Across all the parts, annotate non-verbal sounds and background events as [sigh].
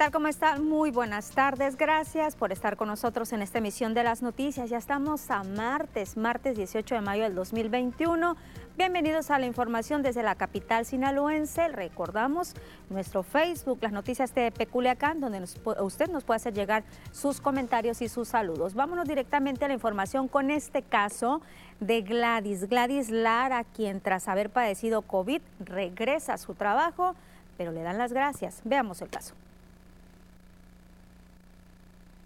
¿Qué tal? ¿Cómo están? Muy buenas tardes. Gracias por estar con nosotros en esta emisión de las noticias. Ya estamos a martes, martes 18 de mayo del 2021. Bienvenidos a la información desde la capital sinaloense. Recordamos nuestro Facebook, las noticias de Peculiacán, donde usted nos puede hacer llegar sus comentarios y sus saludos. Vámonos directamente a la información con este caso de Gladys. Gladys Lara, quien tras haber padecido COVID regresa a su trabajo, pero le dan las gracias. Veamos el caso.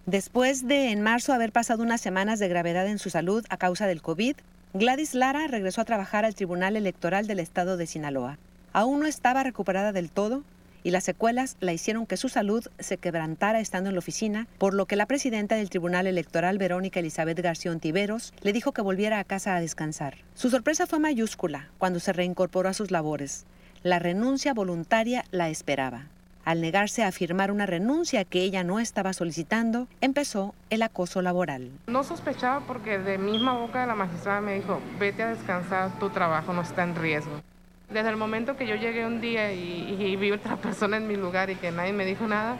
Después de en marzo haber pasado unas semanas de gravedad en su salud a causa del COVID, Gladys Lara regresó a trabajar al Tribunal Electoral del Estado de Sinaloa. Aún no estaba recuperada del todo y las secuelas la hicieron que su salud se quebrantara estando en la oficina, por lo que la presidenta del Tribunal Electoral, Verónica Elizabeth García Ontiveros, le dijo que volviera a casa a descansar. Su sorpresa fue mayúscula cuando se reincorporó a sus labores. La renuncia voluntaria la esperaba. Al negarse a firmar una renuncia que ella no estaba solicitando, empezó el acoso laboral. No sospechaba porque de misma boca de la magistrada me dijo, vete a descansar, tu trabajo no está en riesgo. Desde el momento que yo llegué un día y, vi otra [laughs] persona en mi lugar y que nadie me dijo nada,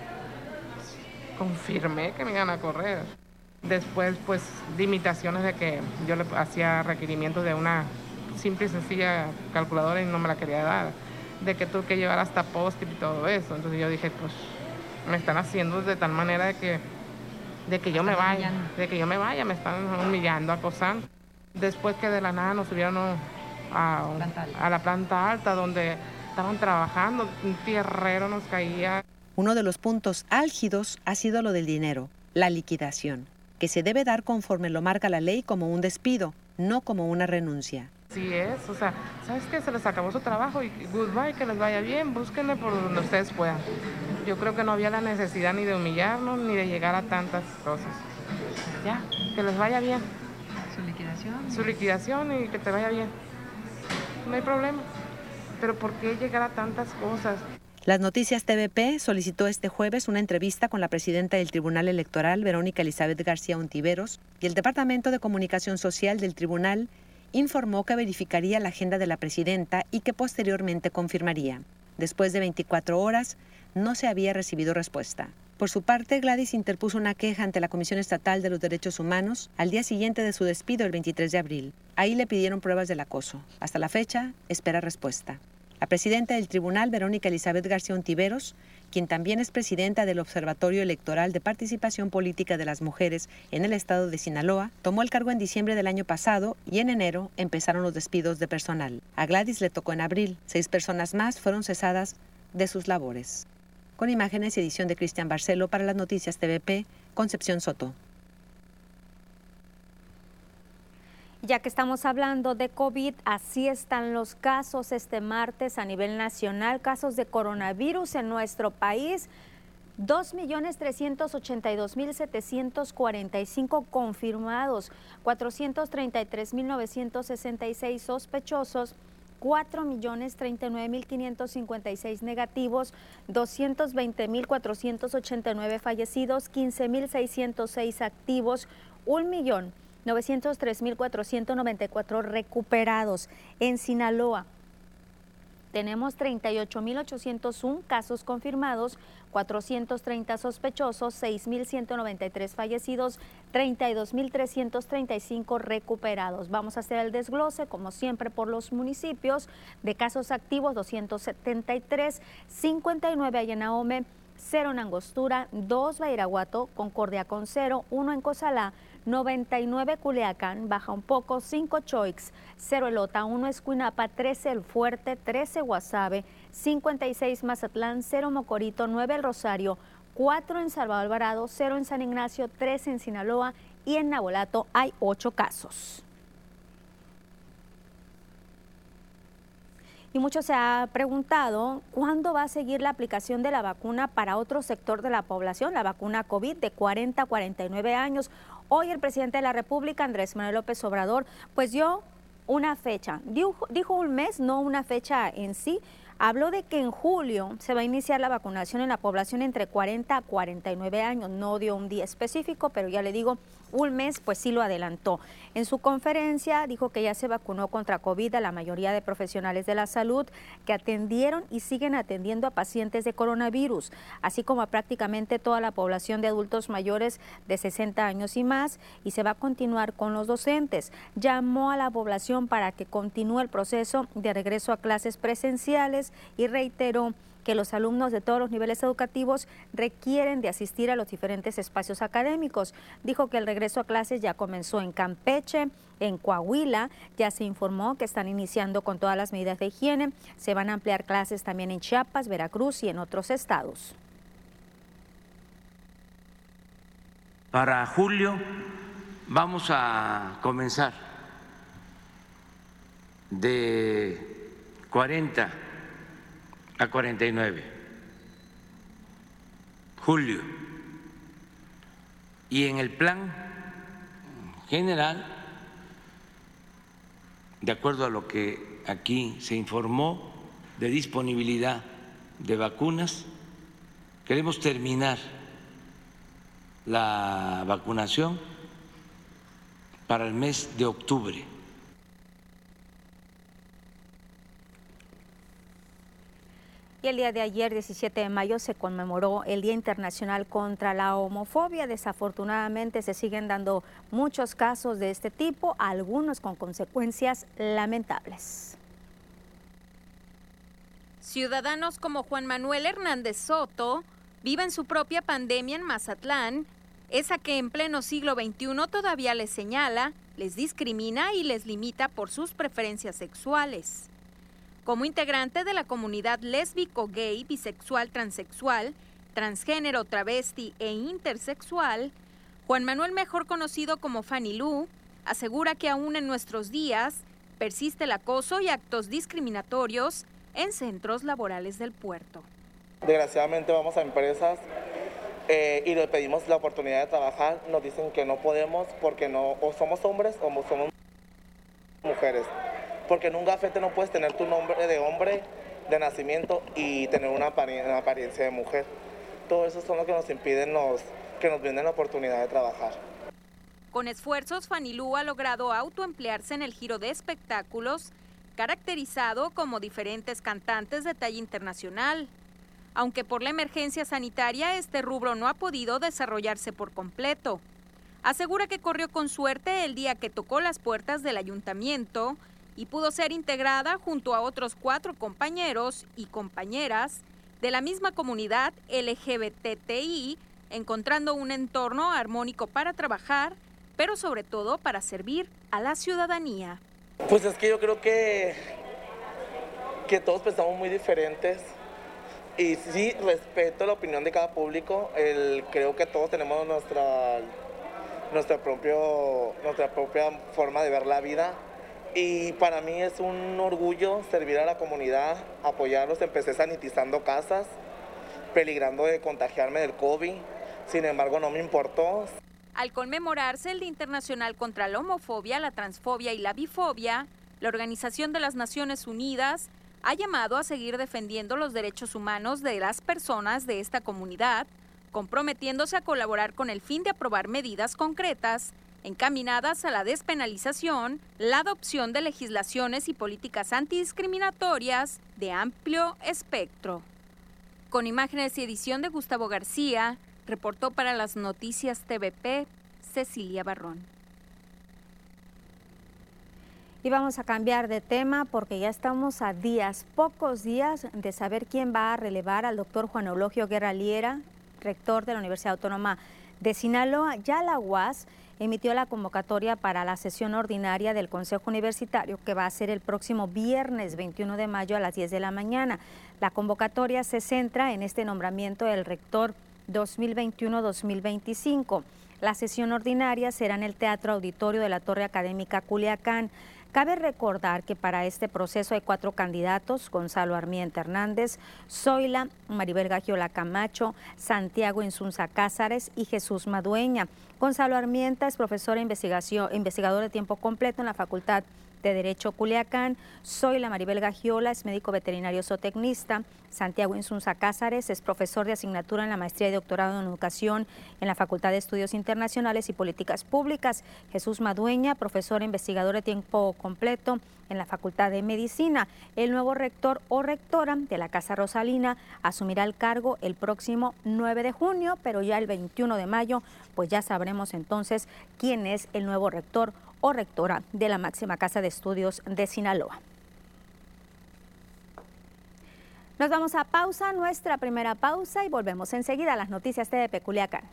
confirmé que me iban a correr. Después, pues, de imitaciones de que yo le hacía requerimientos de una simple y sencilla calculadora y no me la quería dar de que tuve que llevar hasta post y todo eso. Entonces yo dije, pues me están haciendo de tal manera de que, de que yo me vaya, de que yo me vaya, me están humillando, acosando. Después que de la nada nos subieron a, a la planta alta donde estaban trabajando, un tierrero nos caía. Uno de los puntos álgidos ha sido lo del dinero, la liquidación, que se debe dar conforme lo marca la ley como un despido, no como una renuncia. Sí es, o sea, ¿sabes qué? Se les acabó su trabajo y goodbye, que les vaya bien, búsquenle por donde ustedes puedan. Yo creo que no había la necesidad ni de humillarnos ni de llegar a tantas cosas. Ya, que les vaya bien. Su liquidación. Su liquidación y que te vaya bien. No hay problema. Pero ¿por qué llegar a tantas cosas? Las Noticias TVP solicitó este jueves una entrevista con la presidenta del Tribunal Electoral, Verónica Elizabeth García Untiveros, y el Departamento de Comunicación Social del Tribunal informó que verificaría la agenda de la presidenta y que posteriormente confirmaría. Después de 24 horas, no se había recibido respuesta. Por su parte, Gladys interpuso una queja ante la Comisión Estatal de los Derechos Humanos al día siguiente de su despido el 23 de abril. Ahí le pidieron pruebas del acoso. Hasta la fecha, espera respuesta. La presidenta del tribunal, Verónica Elizabeth García Ontiveros, quien también es presidenta del Observatorio Electoral de Participación Política de las Mujeres en el estado de Sinaloa, tomó el cargo en diciembre del año pasado y en enero empezaron los despidos de personal. A Gladys le tocó en abril. Seis personas más fueron cesadas de sus labores. Con imágenes y edición de Cristian Barcelo para las noticias TVP, Concepción Soto. Ya que estamos hablando de COVID, así están los casos este martes a nivel nacional, casos de coronavirus en nuestro país. 2.382.745 confirmados, 433.966 sospechosos, 4.039.556 negativos, 220.489 fallecidos, 15.606 activos, 1 millón 903.494 recuperados. En Sinaloa tenemos 38.801 casos confirmados, 430 sospechosos, 6.193 fallecidos, 32.335 recuperados. Vamos a hacer el desglose, como siempre, por los municipios. De casos activos, 273, 59 allá en Ahome, 0 en Angostura, 2 Bairaguato, Concordia con 0, 1 en Cozalá, 99 Culiacán, baja un poco, 5 Choix, 0 Elota, 1 Escuinapa, 13 El Fuerte, 13 Guasave, 56 Mazatlán, 0 Mocorito, 9 El Rosario, 4 en Salvador Alvarado, 0 en San Ignacio, 3 en Sinaloa y en Nabolato hay 8 casos. Y mucho se ha preguntado cuándo va a seguir la aplicación de la vacuna para otro sector de la población, la vacuna COVID de 40 a 49 años. Hoy el presidente de la República, Andrés Manuel López Obrador, pues dio una fecha. Dijo, un mes, no una fecha en sí. Habló de que en julio se va a iniciar la vacunación en la población entre 40 a 49 años. No dio un día específico, pero ya le digo, Ulmes, pues sí lo adelantó. En su conferencia dijo que ya se vacunó contra COVID a la mayoría de profesionales de la salud que atendieron y siguen atendiendo a pacientes de coronavirus, así como a prácticamente toda la población de adultos mayores de 60 años y más, y se va a continuar con los docentes. Llamó a la población para que continúe el proceso de regreso a clases presenciales y reiteró que los alumnos de todos los niveles educativos requieren de asistir a los diferentes espacios académicos. Dijo que el regreso a clases ya comenzó en Campeche, en Coahuila, ya se informó que están iniciando con todas las medidas de higiene, se van a ampliar clases también en Chiapas, Veracruz y en otros estados. Para julio vamos a comenzar de 40 a 49. Julio. Y en el plan general, de acuerdo a lo que aquí se informó de disponibilidad de vacunas, queremos terminar la vacunación para el mes de octubre. Y el día de ayer, 17 de mayo, se conmemoró el Día Internacional contra la Homofobia. Desafortunadamente se siguen dando muchos casos de este tipo, algunos con consecuencias lamentables. Ciudadanos como Juan Manuel Hernández Soto viven su propia pandemia en Mazatlán, esa que en pleno siglo XXI todavía les señala, les discrimina y les limita por sus preferencias sexuales. Como integrante de la comunidad lésbico, gay, bisexual, transexual, transgénero, travesti e intersexual, Juan Manuel, mejor conocido como Fanny Lu, asegura que aún en nuestros días persiste el acoso y actos discriminatorios en centros laborales del puerto. Desgraciadamente vamos a empresas eh, y le pedimos la oportunidad de trabajar, nos dicen que no podemos porque no somos hombres o somos mujeres porque en un gafete no puedes tener tu nombre de hombre de nacimiento y tener una, apariencia de mujer. Todo eso son lo que nos impiden nos, que nos brinden la oportunidad de trabajar. Con esfuerzos, Fanilú ha logrado autoemplearse en el giro de espectáculos, caracterizado como diferentes cantantes de talla internacional. Aunque por la emergencia sanitaria este rubro no ha podido desarrollarse por completo. Asegura que corrió con suerte el día que tocó las puertas del ayuntamiento y pudo ser integrada junto a otros cuatro compañeros y compañeras de la misma comunidad LGBTI, encontrando un entorno armónico para trabajar, pero sobre todo para servir a la ciudadanía. Pues es que yo creo que, que todos pensamos muy diferentes y sí respeto la opinión de cada público, creo que todos tenemos nuestra, nuestra, propio, nuestra propia forma de ver la vida y para mí es un orgullo servir a la comunidad, apoyarlos. Empecé sanitizando casas, peligrando de contagiarme del COVID. Sin embargo, no me importó. Al conmemorarse el Día Internacional contra la Homofobia, la Transfobia y la Bifobia, la Organización de las Naciones Unidas ha llamado a seguir defendiendo los derechos humanos de las personas de esta comunidad, comprometiéndose a colaborar con el fin de aprobar medidas concretas encaminadas a la despenalización, la adopción de legislaciones y políticas antidiscriminatorias de amplio espectro. Con imágenes y edición de Gustavo García, reportó para las noticias TVP Cecilia Barrón. Y vamos a cambiar de tema porque ya estamos a días, pocos días, de saber quién va a relevar al doctor Juan Eulogio Guerra Liera, rector de la Universidad Autónoma de Sinaloa. Ya la UAS emitió la convocatoria para la sesión ordinaria del Consejo Universitario que va a ser el próximo viernes 21 de mayo a las 10 de la mañana. La convocatoria se centra en este nombramiento del rector 2021-2025. La sesión ordinaria será en el Teatro Auditorio de la Torre Académica Culiacán. Cabe recordar que para este proceso hay cuatro candidatos, Gonzalo Armienta Hernández, Zoila, Maribel Gagiola Camacho, Santiago Insunza Cázares y Jesús Madueña. Gonzalo Armienta es profesor e investigación, investigador de tiempo completo en la Facultad de Derecho Culiacán. Soy la Maribel Gagiola, es médico veterinario zootecnista. Santiago Insunza Cázares es profesor de asignatura en la maestría y doctorado en educación en la Facultad de Estudios Internacionales y Políticas Públicas. Jesús Madueña, profesor e investigador de tiempo completo en la Facultad de Medicina. El nuevo rector o rectora de la Casa Rosalina asumirá el cargo el próximo 9 de junio, pero ya el 21 de mayo, pues ya sabremos entonces quién es el nuevo rector o rectora de la máxima Casa de Estudios de Sinaloa. Nos vamos a pausa, nuestra primera pausa y volvemos enseguida a las noticias de Peculiacán.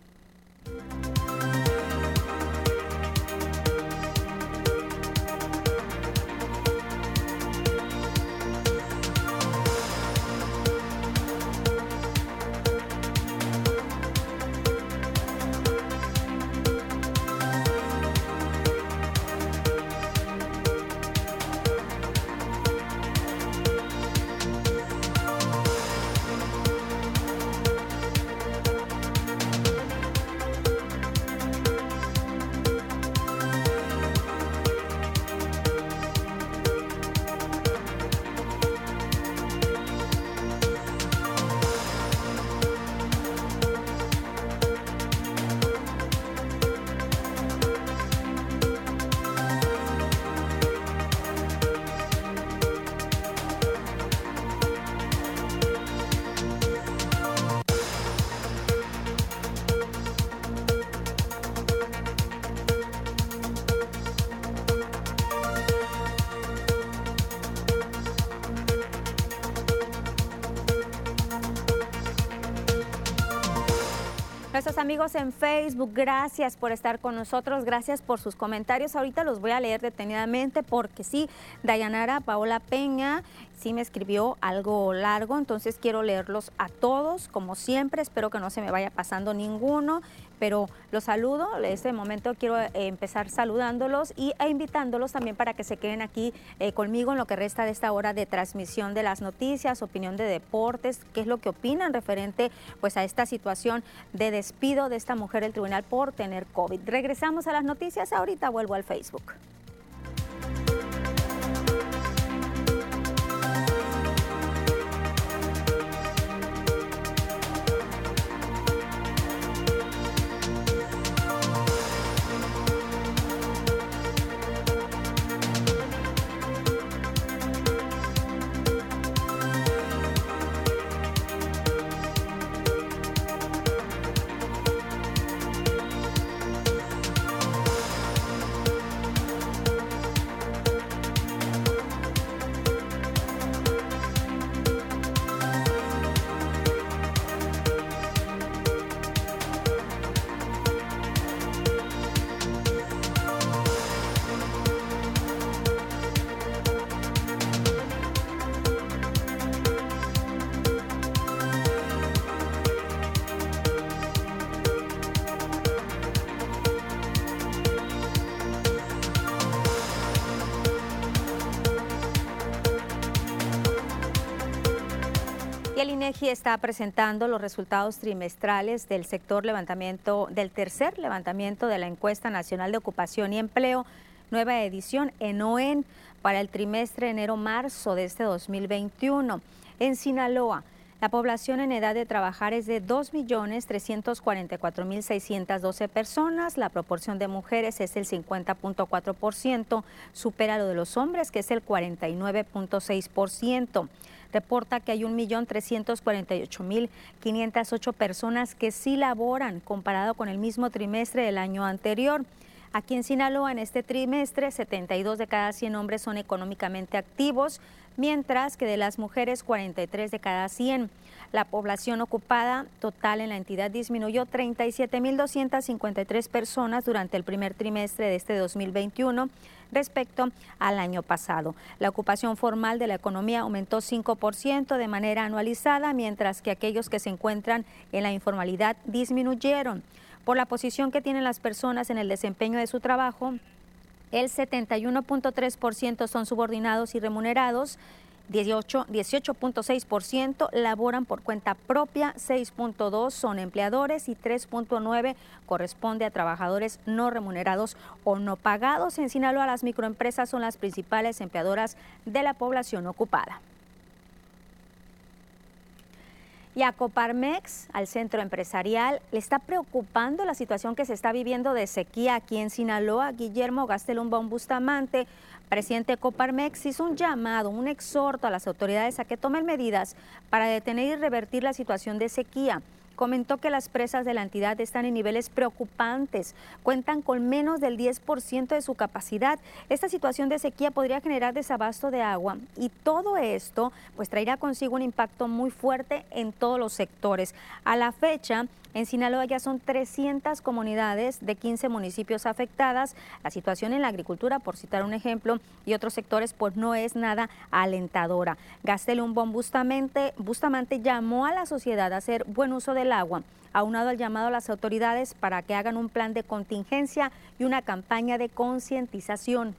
Nuestros amigos en Facebook, gracias por estar con nosotros, gracias por sus comentarios. Ahorita los voy a leer detenidamente porque sí, Dayanara Paola Peña sí me escribió algo largo, entonces quiero leerlos a todos, como siempre, espero que no se me vaya pasando ninguno, pero los saludo, en este momento quiero eh, empezar saludándolos y, e invitándolos también para que se queden aquí eh, conmigo en lo que resta de esta hora de transmisión de las noticias, opinión de deportes, qué es lo que opinan referente pues a esta situación de despido de esta mujer del tribunal por tener COVID. Regresamos a las noticias, ahorita vuelvo al Facebook. El INEGI está presentando los resultados trimestrales del sector levantamiento, del tercer levantamiento de la encuesta nacional de ocupación y empleo, nueva edición en OEN para el trimestre enero-marzo de este 2021. En Sinaloa, la población en edad de trabajar es de 2.344.612 personas. La proporción de mujeres es el 50.4%, supera lo de los hombres, que es el 49.6% reporta que hay 1.348.508 personas que sí laboran comparado con el mismo trimestre del año anterior. Aquí en Sinaloa, en este trimestre, 72 de cada 100 hombres son económicamente activos, mientras que de las mujeres, 43 de cada 100. La población ocupada total en la entidad disminuyó 37.253 personas durante el primer trimestre de este 2021 respecto al año pasado. La ocupación formal de la economía aumentó 5% de manera anualizada, mientras que aquellos que se encuentran en la informalidad disminuyeron. Por la posición que tienen las personas en el desempeño de su trabajo, el 71.3% son subordinados y remunerados, 18.6% laboran por cuenta propia, 6.2 son empleadores y 3.9 corresponde a trabajadores no remunerados o no pagados. En Sinaloa las microempresas son las principales empleadoras de la población ocupada. Y a Coparmex, al centro empresarial, le está preocupando la situación que se está viviendo de sequía aquí en Sinaloa. Guillermo Gastelum Bustamante presidente Coparmex hizo un llamado, un exhorto a las autoridades a que tomen medidas para detener y revertir la situación de sequía comentó que las presas de la entidad están en niveles preocupantes, cuentan con menos del 10% de su capacidad. Esta situación de sequía podría generar desabasto de agua y todo esto pues traerá consigo un impacto muy fuerte en todos los sectores. A la fecha, en Sinaloa ya son 300 comunidades de 15 municipios afectadas. La situación en la agricultura, por citar un ejemplo, y otros sectores, pues no es nada alentadora. Gastelum Bustamante, Bustamante llamó a la sociedad a hacer buen uso del agua aunado al llamado a las autoridades para que hagan un plan de contingencia y una campaña de concientización.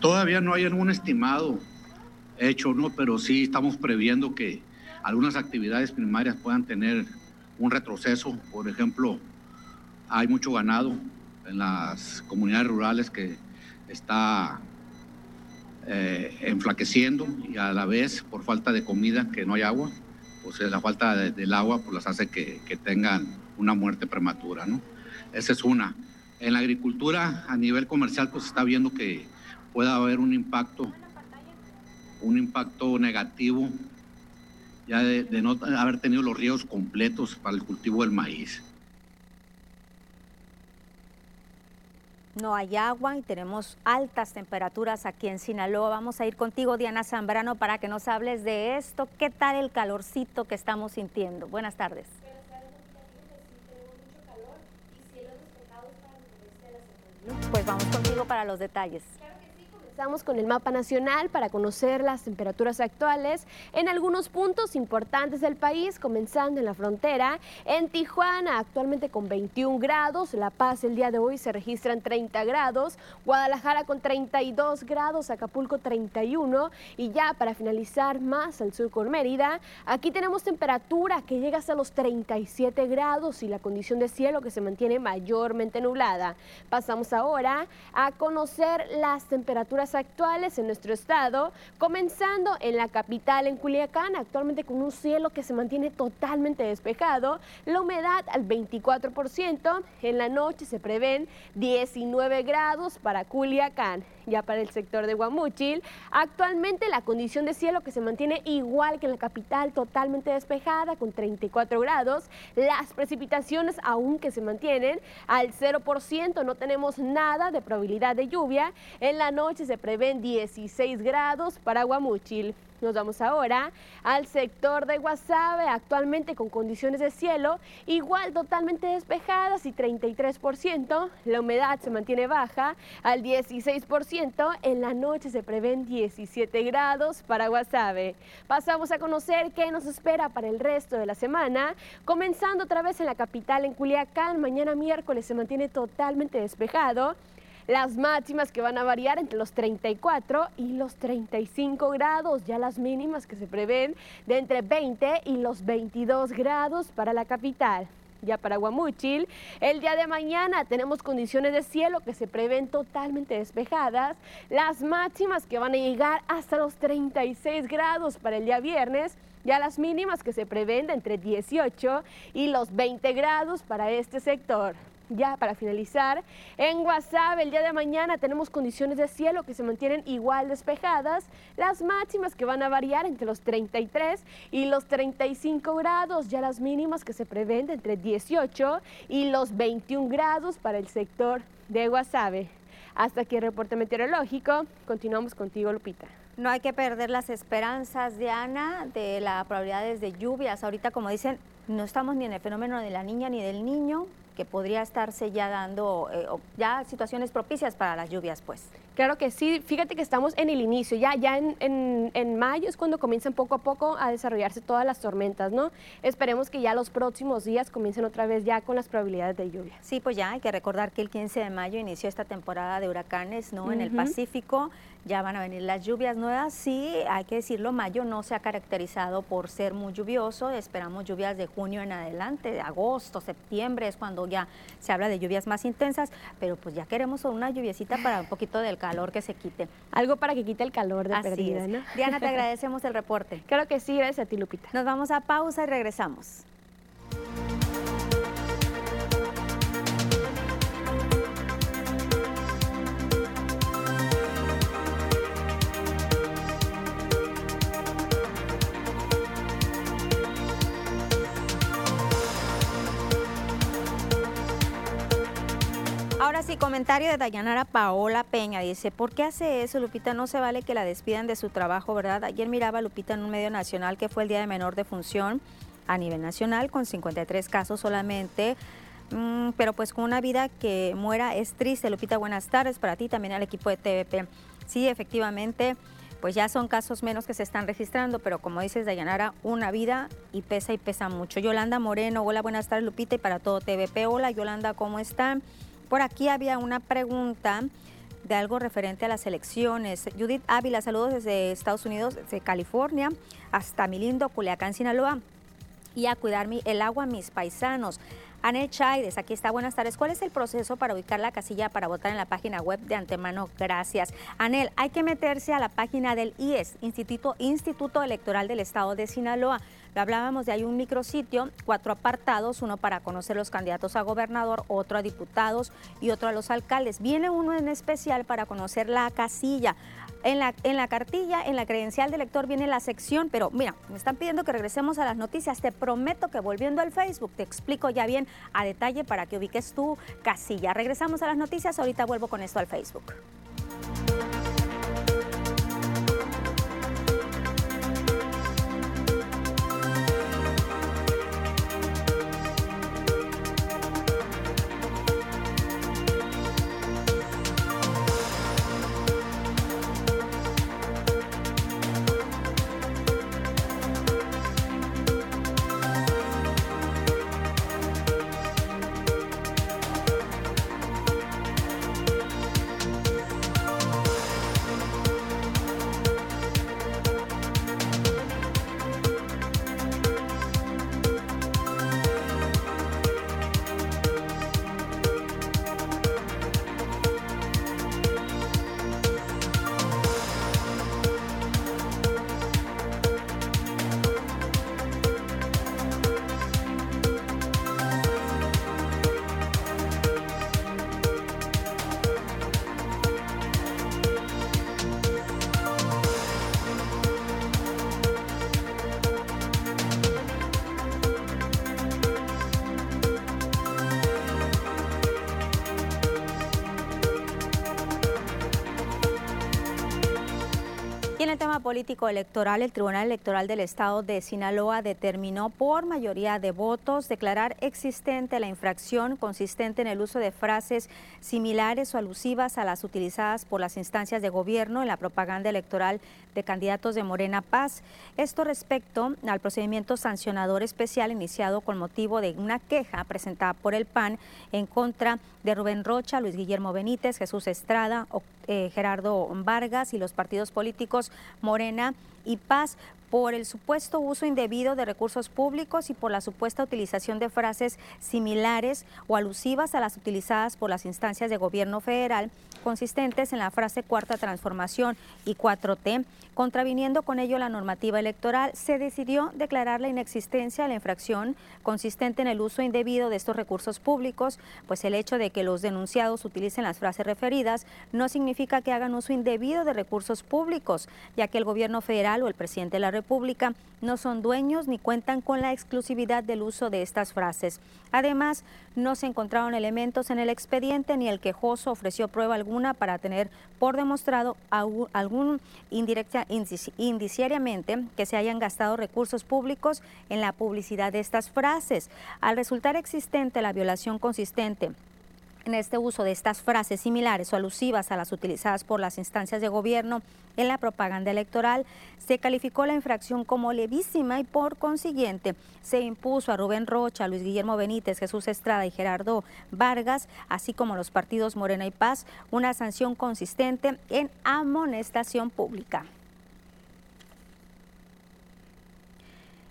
Todavía no hay algún estimado hecho, ¿no? Pero sí estamos previendo que algunas actividades primarias puedan tener un retroceso. Por ejemplo, hay mucho ganado en las comunidades rurales que está eh, enflaqueciendo y a la vez por falta de comida, que no hay agua, pues la falta del agua pues las hace que, que, tengan una muerte prematura, ¿no? Esa es una. En la agricultura a nivel comercial pues está viendo que puede haber un impacto, un impacto negativo ya de, no haber tenido los ríos completos para el cultivo del maíz. No hay agua y tenemos altas temperaturas aquí en Sinaloa. Vamos a ir contigo, Diana Zambrano, para que nos hables de esto. ¿Qué tal el calorcito que estamos sintiendo? Buenas tardes. Pues vamos contigo para los detalles. Estamos con el mapa nacional para conocer las temperaturas actuales en algunos puntos importantes del país, comenzando en la frontera. En Tijuana, actualmente con 21 grados. La Paz el día de hoy se registran 30 grados. Guadalajara con 32 grados. Acapulco 31. Y ya para finalizar más al sur con Mérida, aquí tenemos temperatura que llega hasta los 37 grados y la condición de cielo que se mantiene mayormente nublada. Pasamos ahora a conocer las temperaturas actuales en nuestro estado, comenzando en la capital, en Culiacán, actualmente con un cielo que se mantiene totalmente despejado, la humedad al 24%, en la noche se prevén 19 grados para Culiacán. Ya para el sector de Guamúchil, actualmente la condición de cielo que se mantiene igual que en la capital, totalmente despejada con 34 grados, las precipitaciones aún que se mantienen al 0%, no tenemos nada de probabilidad de lluvia, en la noche se prevén 16 grados para Guamúchil. Nos vamos ahora al sector de Guasave, actualmente con condiciones de cielo igual totalmente despejadas y 33%. La humedad se mantiene baja al 16%. En la noche se prevén 17 grados para Guasave. Pasamos a conocer qué nos espera para el resto de la semana. Comenzando otra vez en la capital, en Culiacán, mañana miércoles se mantiene totalmente despejado. Las máximas que van a variar entre los 34 y los 35 grados, ya las mínimas que se prevén de entre 20 y los 22 grados para la capital ya para Guamúchil. El día de mañana tenemos condiciones de cielo que se prevén totalmente despejadas. Las máximas que van a llegar hasta los 36 grados para el día viernes. Ya las mínimas que se prevén de entre 18 y los 20 grados para este sector ya para finalizar, en WhatsApp el día de mañana tenemos condiciones de cielo que se mantienen igual despejadas, las máximas que van a variar entre los 33 y los 35 grados, ya las mínimas que se prevén entre 18 y los 21 grados para el sector de Guasave. Hasta aquí el reporte meteorológico. Continuamos contigo, Lupita. No hay que perder las esperanzas, Diana, de las probabilidades de lluvias. Ahorita, como dicen, no estamos ni en el fenómeno de la niña ni del niño, que podría estarse ya dando eh, ya situaciones propicias para las lluvias, pues. Claro que sí, fíjate que estamos en el inicio, ya, ya en, en, mayo es cuando comienzan poco a poco a desarrollarse todas las tormentas, ¿no? Esperemos que ya los próximos días comiencen otra vez ya con las probabilidades de lluvia. Sí, pues ya hay que recordar que el 15 de mayo inició esta temporada de huracanes, ¿no? En el Pacífico ya van a venir las lluvias nuevas. Sí, hay que decirlo, mayo no se ha caracterizado por ser muy lluvioso. Esperamos lluvias de junio en adelante, de agosto, septiembre es cuando ya se habla de lluvias más intensas, pero pues ya queremos una lluviecita para un poquito del calor que se quite. Algo para que quite el calor de Así Diana, te [laughs] agradecemos el reporte. Claro que sí, gracias a ti, Lupita. Nos vamos a pausa y regresamos. Ahora comentario de Dayanara Paola Peña. Dice, ¿por qué hace eso, Lupita? No se vale que la despidan de su trabajo, ¿verdad? Ayer miraba a Lupita en un medio nacional que fue el Día de Menor de Función a nivel nacional, con 53 casos solamente. Mm, pero pues con una vida que muera es triste. Lupita, buenas tardes para ti, también al equipo de TVP. Sí, efectivamente, pues ya son casos menos que se están registrando, pero como dices, Dayanara, una vida y pesa y pesa mucho. Yolanda Moreno, hola, buenas tardes, Lupita, y para todo TVP. Hola, Yolanda, ¿cómo están? Por aquí había una pregunta de algo referente a las elecciones. Judith Ávila, saludos desde Estados Unidos, desde California, hasta mi lindo Culiacán, Sinaloa. Y a cuidar el agua mis paisanos. Anel Chaides, aquí está, buenas tardes. ¿Cuál es el proceso para ubicar la casilla para votar en la página web de antemano? Gracias. Anel, hay que meterse a la página del IES, Instituto, Instituto Electoral del Estado de Sinaloa. Hablábamos de hay un micrositio, cuatro apartados, uno para conocer los candidatos a gobernador, otro a diputados y otro a los alcaldes. Viene uno en especial para conocer la casilla. En la, en la cartilla, en la credencial de lector viene la sección, pero mira, me están pidiendo que regresemos a las noticias. Te prometo que volviendo al Facebook te explico ya bien a detalle para que ubiques tu casilla. Regresamos a las noticias, ahorita vuelvo con esto al Facebook. Político electoral, el Tribunal Electoral del Estado de Sinaloa determinó por mayoría de votos declarar existente la infracción consistente en el uso de frases similares o alusivas a las utilizadas por las instancias de gobierno en la propaganda electoral de candidatos de Morena Paz. Esto respecto al procedimiento sancionador especial iniciado con motivo de una queja presentada por el PAN en contra de Rubén Rocha, Luis Guillermo Benítez, Jesús Estrada, eh, Gerardo Vargas y los partidos políticos Morena y Paz por el supuesto uso indebido de recursos públicos y por la supuesta utilización de frases similares o alusivas a las utilizadas por las instancias de gobierno federal consistentes en la frase cuarta transformación y 4T. Contraviniendo con ello la normativa electoral, se decidió declarar la inexistencia de la infracción consistente en el uso indebido de estos recursos públicos, pues el hecho de que los denunciados utilicen las frases referidas no significa que hagan uso indebido de recursos públicos, ya que el gobierno federal o el presidente de la República no son dueños ni cuentan con la exclusividad del uso de estas frases. Además, no se encontraron elementos en el expediente ni el quejoso ofreció prueba alguna para tener por demostrado algún indirecta, indiciariamente que se hayan gastado recursos públicos en la publicidad de estas frases. Al resultar existente la violación consistente En este uso de estas frases similares o alusivas a las utilizadas por las instancias de gobierno en la propaganda electoral, se calificó la infracción como levísima y por consiguiente se impuso a Rubén Rocha, Luis Guillermo Benítez, Jesús Estrada y Gerardo Vargas, así como los partidos Morena y Paz, una sanción consistente en amonestación pública.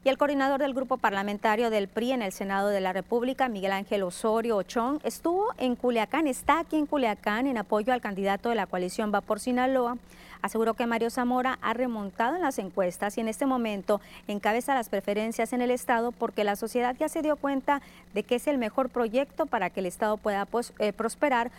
Y el coordinador del grupo parlamentario del PRI en el Senado de la República, Miguel Ángel Osorio Ochón, estuvo en Culiacán, está aquí en Culiacán en apoyo al candidato de la coalición Va por Sinaloa. Aseguró que Mario Zamora ha remontado en las encuestas y en este momento encabeza las preferencias en el Estado porque la sociedad ya se dio cuenta de que es el mejor proyecto para que el Estado pueda pues, eh, prosperar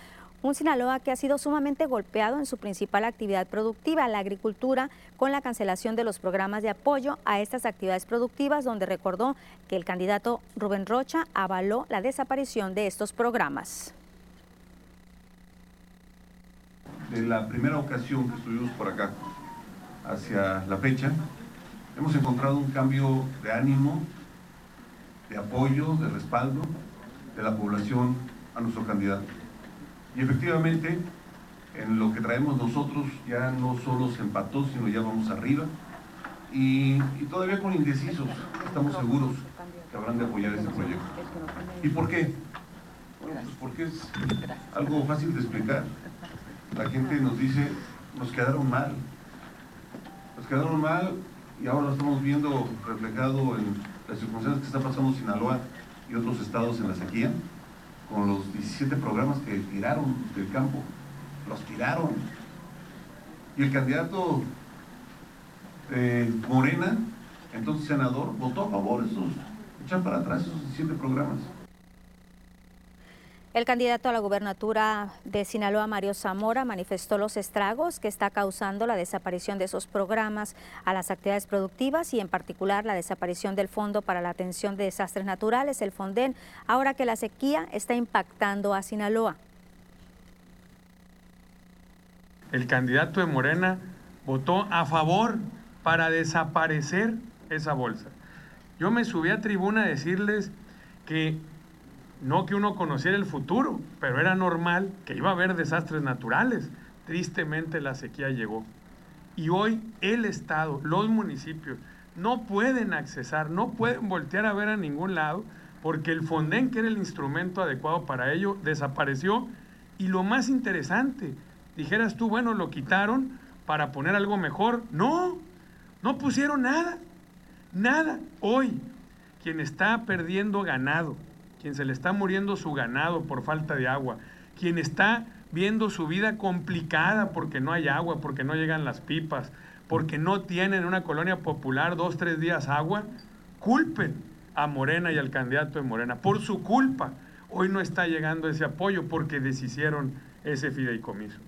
un Sinaloa que ha sido sumamente golpeado en su principal actividad productiva, la agricultura, con la cancelación de los programas de apoyo a estas actividades productivas, donde recordó que el candidato Rubén Rocha avaló la desaparición de estos programas. De la primera ocasión que estuvimos por acá hacia la fecha, hemos encontrado un cambio de ánimo, de apoyo, de respaldo de la población a nuestro candidato. Y efectivamente, en lo que traemos nosotros ya no solo se empató, sino ya vamos arriba. Y, todavía con indecisos, estamos seguros que habrán de apoyar este proyecto. ¿Y por qué? Bueno, pues porque es algo fácil de explicar. La gente nos dice, nos quedaron mal. Nos quedaron mal y ahora lo estamos viendo reflejado en las circunstancias que está pasando Sinaloa y otros estados en la sequía con los 17 programas que tiraron del campo, los tiraron. Y el candidato eh, Morena, entonces senador, votó a favor esos, echar para atrás esos 17 programas. El candidato a la gubernatura de Sinaloa, Mario Zamora, manifestó los estragos que está causando la desaparición de esos programas a las actividades productivas y en particular la desaparición del Fondo para la Atención de Desastres Naturales, el FONDEN, ahora que la sequía está impactando a Sinaloa. El candidato de Morena votó a favor para desaparecer esa bolsa. Yo me subí a tribuna a decirles que no que uno conociera el futuro, pero era normal que iba a haber desastres naturales. Tristemente la sequía llegó. Y hoy el Estado, los municipios, no pueden accesar, no pueden voltear a ver a ningún lado, porque el Fonden, que era el instrumento adecuado para ello, desapareció. Y lo más interesante, dijeras tú, bueno, lo quitaron para poner algo mejor. No, no pusieron nada, nada. Hoy, quien está perdiendo ganado, quien se le está muriendo su ganado por falta de agua, quien está viendo su vida complicada porque no hay agua, porque no llegan las pipas, porque no tienen en una colonia popular dos, tres días agua, culpen a Morena y al candidato de Morena. Por su culpa, hoy no está llegando ese apoyo porque deshicieron ese fideicomiso.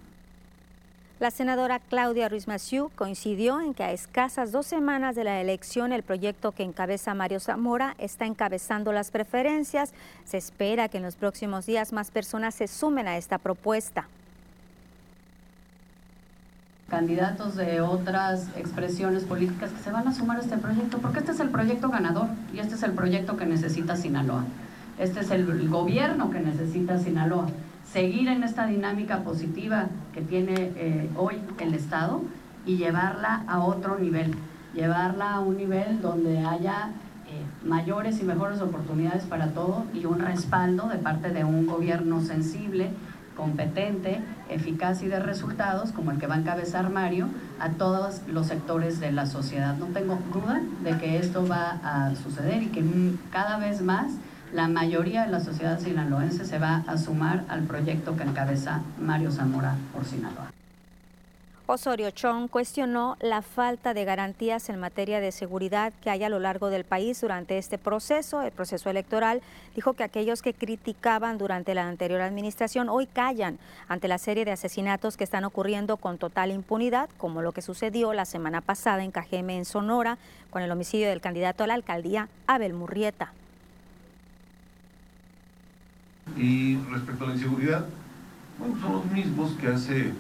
La senadora Claudia Ruiz Massieu coincidió en que a escasas dos semanas de la elección el proyecto que encabeza Mario Zamora está encabezando las preferencias. Se espera que en los próximos días más personas se sumen a esta propuesta. Candidatos de otras expresiones políticas que se van a sumar a este proyecto, porque este es el proyecto ganador y este es el proyecto que necesita Sinaloa. Este es el gobierno que necesita Sinaloa seguir en esta dinámica positiva que tiene eh, hoy el Estado y llevarla a otro nivel, llevarla a un nivel donde haya eh, mayores y mejores oportunidades para todo y un respaldo de parte de un gobierno sensible, competente, eficaz y de resultados, como el que va a encabezar Mario, a todos los sectores de la sociedad. No tengo duda de que esto va a suceder y que cada vez más la mayoría de la sociedad sinaloense se va a sumar al proyecto que encabeza Mario Zamora por Sinaloa. Osorio Chong cuestionó la falta de garantías en materia de seguridad que hay a lo largo del país durante este proceso, el proceso electoral. Dijo que aquellos que criticaban durante la anterior administración hoy callan ante la serie de asesinatos que están ocurriendo con total impunidad, como lo que sucedió la semana pasada en Cajeme, en Sonora, con el homicidio del candidato a la alcaldía, Abel Murrieta. Y respecto a la inseguridad, bueno, son los mismos que hace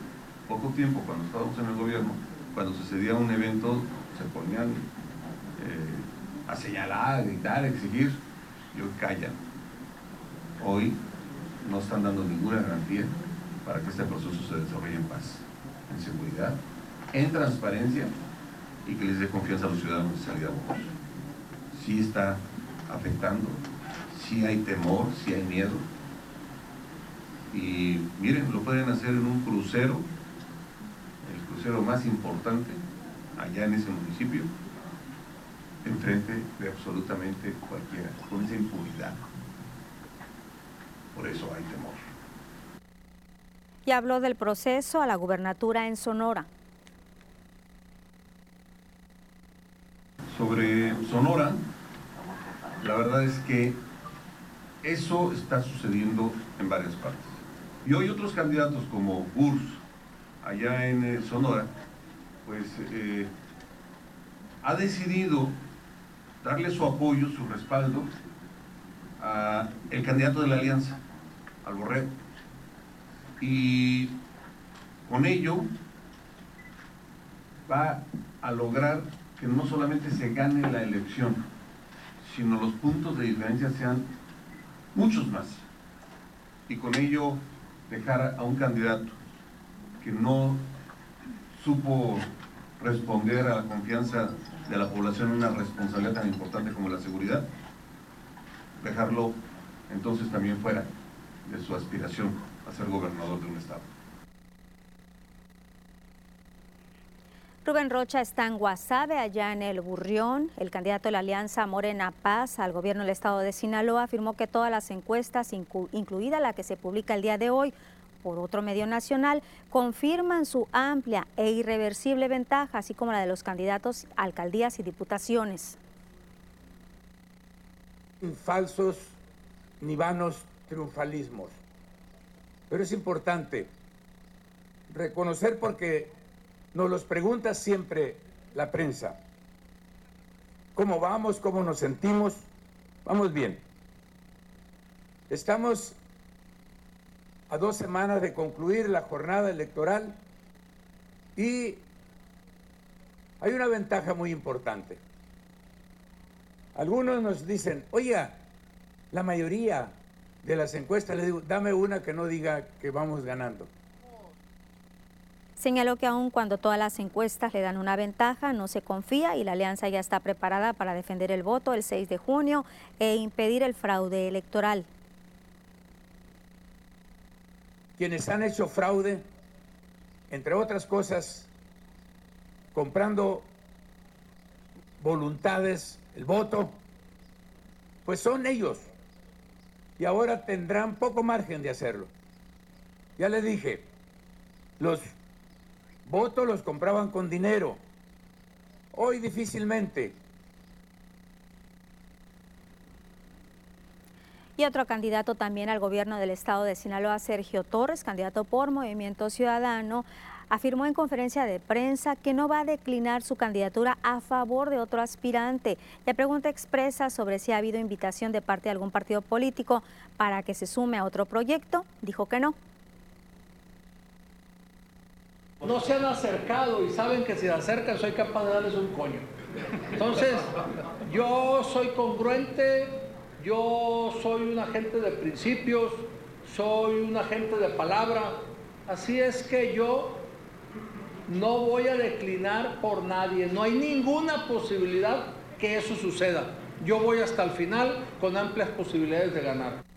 poco tiempo, cuando estábamos en el gobierno, cuando sucedía un evento, se ponían eh, a señalar, a gritar, a exigir, y hoy callan. Hoy no están dando ninguna garantía para que este proceso se desarrolle en paz, en seguridad, en transparencia y que les dé confianza a los ciudadanos de salir a votar. Sí está afectando, sí hay temor, sí hay miedo. Y miren, lo pueden hacer en un crucero, el crucero más importante allá en ese municipio, enfrente de absolutamente cualquiera, con esa impunidad. Por eso hay temor. Y habló del proceso a la gubernatura en Sonora. Sobre Sonora, la verdad es que eso está sucediendo en varias partes. Y hoy otros candidatos como Gurs, allá en eh, Sonora, pues eh, ha decidido darle su apoyo, su respaldo al candidato de la alianza, al. Y con ello va a lograr que no solamente se gane la elección, sino los puntos de diferencia sean muchos más. Y con ello dejar a un candidato que no supo responder a la confianza de la población en una responsabilidad tan importante como la seguridad, dejarlo entonces también fuera de su aspiración a ser gobernador de un estado. Rubén Rocha está en Guasave, allá en el Burrión. El candidato de la Alianza Morena Paz al gobierno del estado de Sinaloa afirmó que todas las encuestas, incluida la que se publica el día de hoy, por otro medio nacional confirman su amplia e irreversible ventaja, así como la de los candidatos a alcaldías y diputaciones. Falsos ni vanos triunfalismos. Pero es importante reconocer porque nos los pregunta siempre la prensa. ¿Cómo vamos? ¿Cómo nos sentimos? Vamos bien. Estamos a dos semanas de concluir la jornada electoral y hay una ventaja muy importante. Algunos nos dicen, oiga, la mayoría de las encuestas, le digo, dame una que no diga que vamos ganando. Señaló que aun cuando todas las encuestas le dan una ventaja, no se confía y la alianza ya está preparada para defender el voto el 6 de junio e impedir el fraude electoral quienes han hecho fraude, entre otras cosas, comprando voluntades, el voto, pues son ellos. Y ahora tendrán poco margen de hacerlo. Ya les dije, los votos los compraban con dinero. Hoy difícilmente Y otro candidato también al gobierno del estado de Sinaloa, Sergio Torres, candidato por Movimiento Ciudadano, afirmó en conferencia de prensa que no va a declinar su candidatura a favor de otro aspirante. Le pregunta expresa sobre si ha habido invitación de parte de algún partido político para que se sume a otro proyecto. Dijo que no. No se han acercado y saben que si se acercan soy capaz de darles un coño. Entonces, yo soy congruente, yo soy un agente de principios, soy un agente de palabra, así es que yo no voy a declinar por nadie, no hay ninguna posibilidad que eso suceda. Yo voy hasta el final con amplias posibilidades de ganar.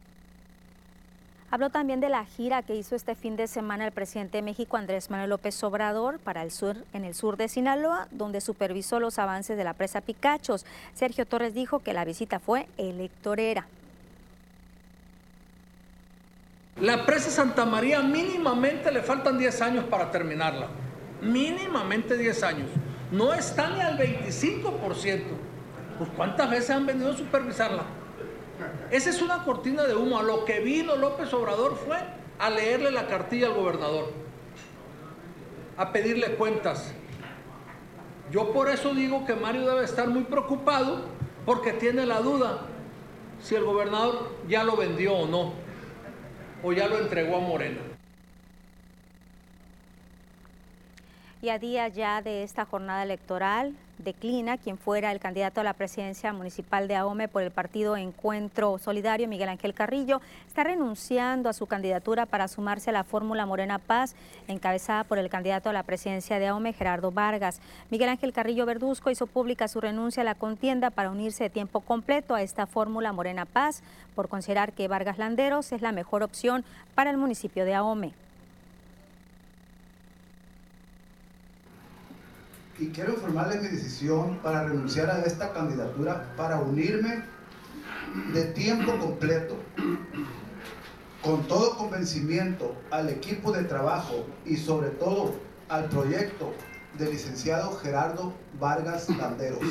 Habló también de la gira que hizo este fin de semana el presidente de México, Andrés Manuel López Obrador, para el sur, en el sur de Sinaloa, donde supervisó los avances de la presa Picachos. Sergio Torres dijo que la visita fue electorera. La presa Santa María mínimamente le faltan 10 años para terminarla. Mínimamente 10 años. No está ni al 25%. Pues ¿cuántas veces han venido a supervisarla? Esa es una cortina de humo. A lo que vino López Obrador fue a leerle la cartilla al gobernador, a pedirle cuentas. Yo por eso digo que Mario debe estar muy preocupado porque tiene la duda si el gobernador ya lo vendió o no, o ya lo entregó a Morena. Y a día ya de esta jornada electoral, declina quien fuera el candidato a la presidencia municipal de Ahome por el partido Encuentro Solidario, Miguel Ángel Carrillo, está renunciando a su candidatura para sumarse a la fórmula Morena Paz, encabezada por el candidato a la presidencia de Ahome, Gerardo Vargas. Miguel Ángel Carrillo Verduzco hizo pública su renuncia a la contienda para unirse de tiempo completo a esta fórmula Morena Paz, por considerar que Vargas Landeros es la mejor opción para el municipio de Ahome. Y quiero informarles mi decisión para renunciar a esta candidatura para unirme de tiempo completo, con todo convencimiento al equipo de trabajo y sobre todo al proyecto del licenciado Gerardo Vargas Landeros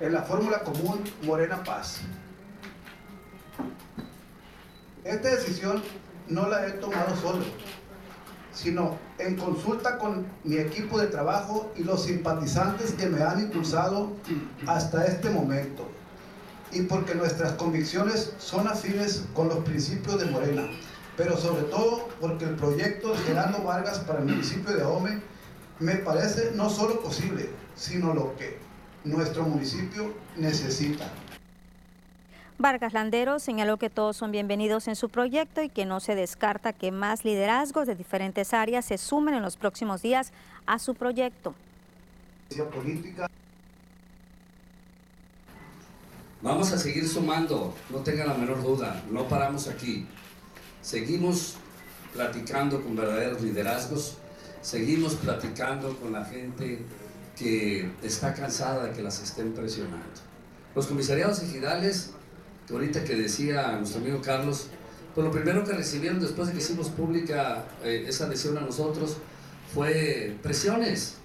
en la fórmula común Morena Paz. Esta decisión no la he tomado solo, sino en consulta con mi equipo de trabajo y los simpatizantes que me han impulsado hasta este momento. Y porque nuestras convicciones son afines con los principios de Morena, pero sobre todo porque el proyecto de Gerardo Vargas para el municipio de Ahome me parece no solo posible, sino lo que nuestro municipio necesita. Vargas Landero señaló que todos son bienvenidos en su proyecto y que no se descarta que más liderazgos de diferentes áreas se sumen en los próximos días a su proyecto. Vamos a seguir sumando, no tenga la menor duda, no paramos aquí. Seguimos platicando con verdaderos liderazgos, seguimos platicando con la gente que está cansada de que las estén presionando. Los comisariados ejidales ahorita que decía nuestro amigo Carlos, pues lo primero que recibieron después de que hicimos pública eh, esa adhesión a nosotros fue presiones,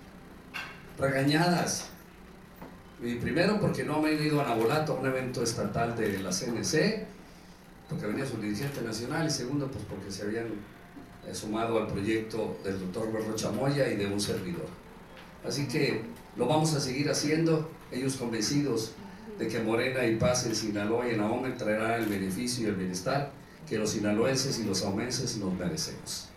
regañadas. Primero porque no me han ido a Nabolato, a un evento estatal de la CNC, porque venía su dirigente nacional, y segundo, pues porque se habían eh, sumado al proyecto del doctor Berro Chamoya y de un servidor. Así que lo vamos a seguir haciendo, ellos convencidos de que Morena y Paz en Sinaloa y en Ahome traerán el beneficio y el bienestar que los sinaloenses y los aumenses nos merecemos.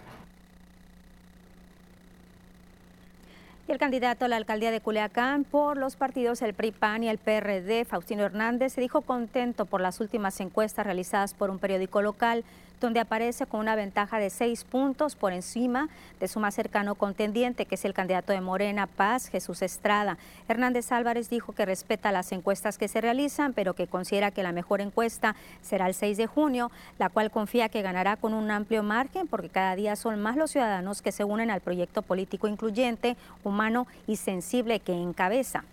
Y el candidato a la alcaldía de Culiacán por los partidos el PRI-PAN y el PRD, Faustino Hernández, se dijo contento por las últimas encuestas realizadas por un periódico local donde aparece con una ventaja de seis puntos por encima de su más cercano contendiente, que es el candidato de Morena Paz, Jesús Estrada. Hernández Álvarez dijo que respeta las encuestas que se realizan, pero que considera que la mejor encuesta será el 6 de junio, la cual confía que ganará con un amplio margen, porque cada día son más los ciudadanos que se unen al proyecto político incluyente, humano y sensible que encabeza.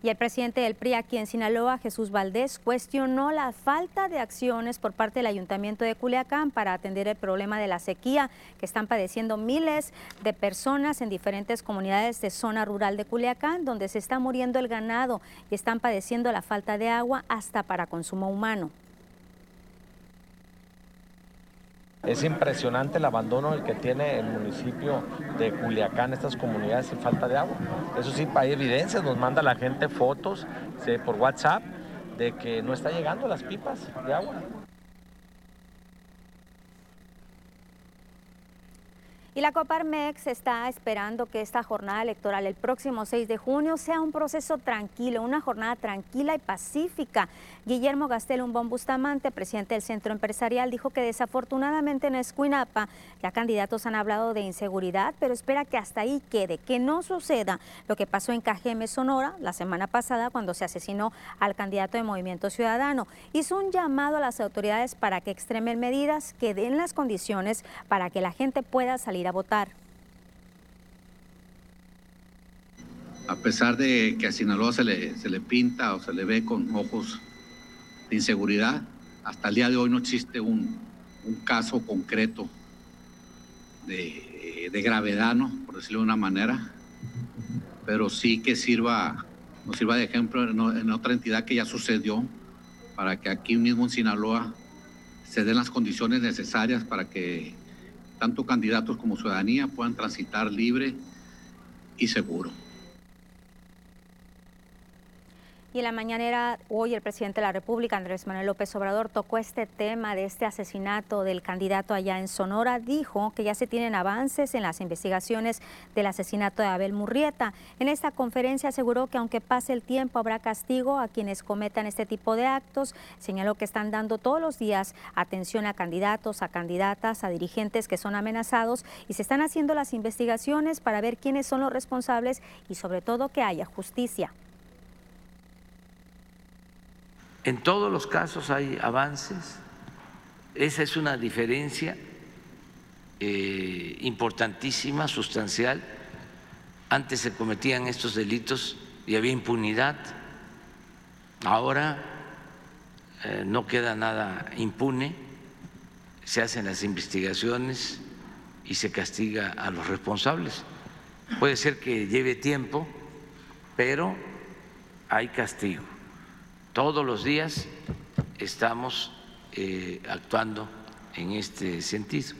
Y el presidente del PRI aquí en Sinaloa, Jesús Valdés, cuestionó la falta de acciones por parte del Ayuntamiento de Culiacán para atender el problema de la sequía que están padeciendo miles de personas en diferentes comunidades de zona rural de Culiacán, donde se está muriendo el ganado y están padeciendo la falta de agua hasta para consumo humano. Es impresionante el abandono el que tiene el municipio de Culiacán, estas comunidades sin falta de agua. Eso sí, hay evidencias, nos manda la gente fotos por WhatsApp de que no está llegando las pipas de agua. Y la Coparmex está esperando que esta jornada electoral el próximo 6 de junio sea un proceso tranquilo, una jornada tranquila y pacífica. Guillermo Gastel Umbón Bustamante, presidente del Centro Empresarial, dijo que desafortunadamente en Escuinapa ya candidatos han hablado de inseguridad, pero espera que hasta ahí quede, que no suceda lo que pasó en Cajeme, Sonora, la semana pasada cuando se asesinó al candidato de Movimiento Ciudadano. Hizo un llamado a las autoridades para que extremen medidas que den las condiciones para que la gente pueda salir votar. A pesar de que a Sinaloa se le, se le pinta o se le ve con ojos de inseguridad, hasta el día de hoy no existe un, un caso concreto de, de, gravedad, ¿no? por decirlo de una manera, pero sí que sirva, nos sirva de ejemplo en, en otra entidad que ya sucedió, para que aquí mismo en Sinaloa se den las condiciones necesarias para que tanto candidatos como ciudadanía puedan transitar libre y seguro. Y en la mañanera, hoy el presidente de la República, Andrés Manuel López Obrador, tocó este tema de este asesinato del candidato allá en Sonora. Dijo que ya se tienen avances en las investigaciones del asesinato de Abel Murrieta. En esta conferencia aseguró que aunque pase el tiempo habrá castigo a quienes cometan este tipo de actos. Señaló que están dando todos los días atención a candidatos, a candidatas, a dirigentes que son amenazados y se están haciendo las investigaciones para ver quiénes son los responsables y sobre todo que haya justicia. En todos los casos hay avances. Esa es una diferencia eh, importantísima, sustancial. Antes se cometían estos delitos y había impunidad. Ahora eh, no queda nada impune, se hacen las investigaciones y se castiga a los responsables. Puede ser que lleve tiempo, pero hay castigo todos los días estamos eh, actuando en este sentido.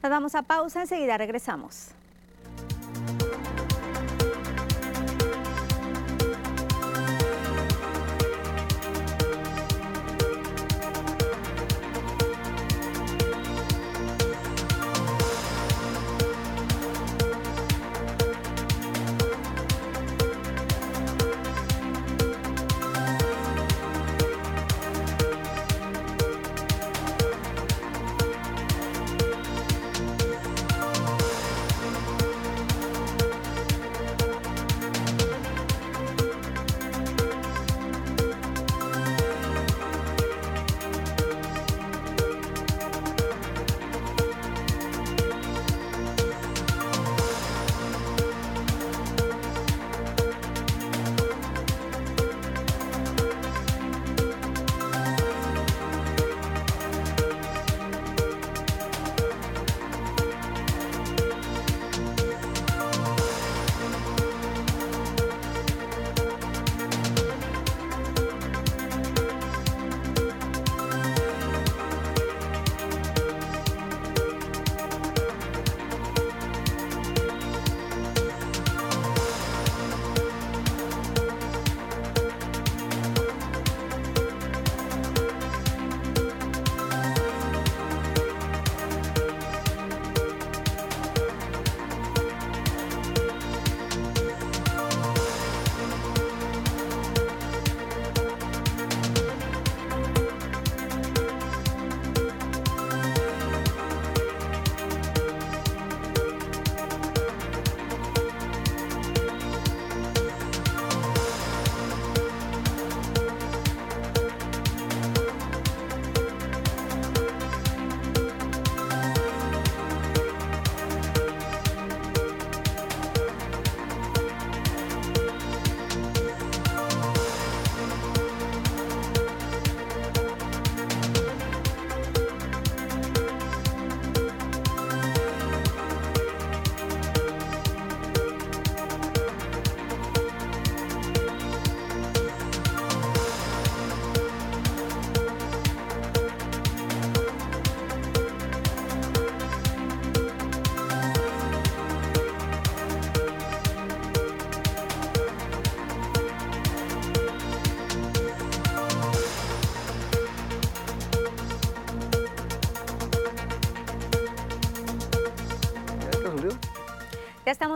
Nos vamos a pausa, enseguida regresamos.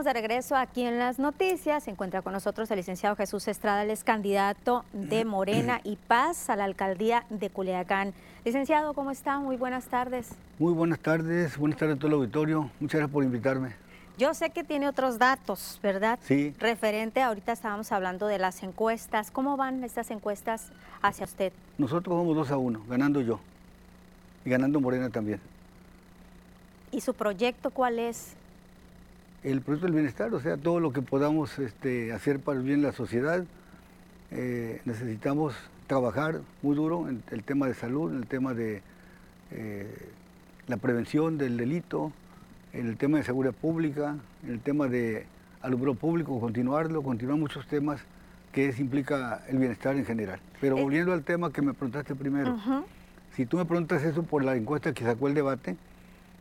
Estamos de regreso aquí en las noticias. Se encuentra con nosotros el licenciado Jesús Estrada, el es candidato de Morena y Paz a la alcaldía de Culiacán. Licenciado, ¿cómo está? Muy buenas tardes. Muy buenas tardes, buenas tardes a todo el auditorio. Muchas gracias por invitarme. Yo sé que tiene otros datos, ¿verdad? Sí. Referente, ahorita estábamos hablando de las encuestas. ¿Cómo van estas encuestas hacia usted? Nosotros vamos dos a uno, ganando yo y ganando Morena también. ¿Y su proyecto cuál es? El proyecto del bienestar, o sea, todo lo que podamos este, hacer para el bien de la sociedad. Eh, necesitamos trabajar muy duro en el tema de salud, en el tema de eh, la prevención del delito, en el tema de seguridad pública, en el tema de alumbrado público, continuarlo, continuar muchos temas que es, implica el bienestar en general. Pero eh. volviendo al tema que me preguntaste primero, si tú me preguntas eso por la encuesta que sacó el debate,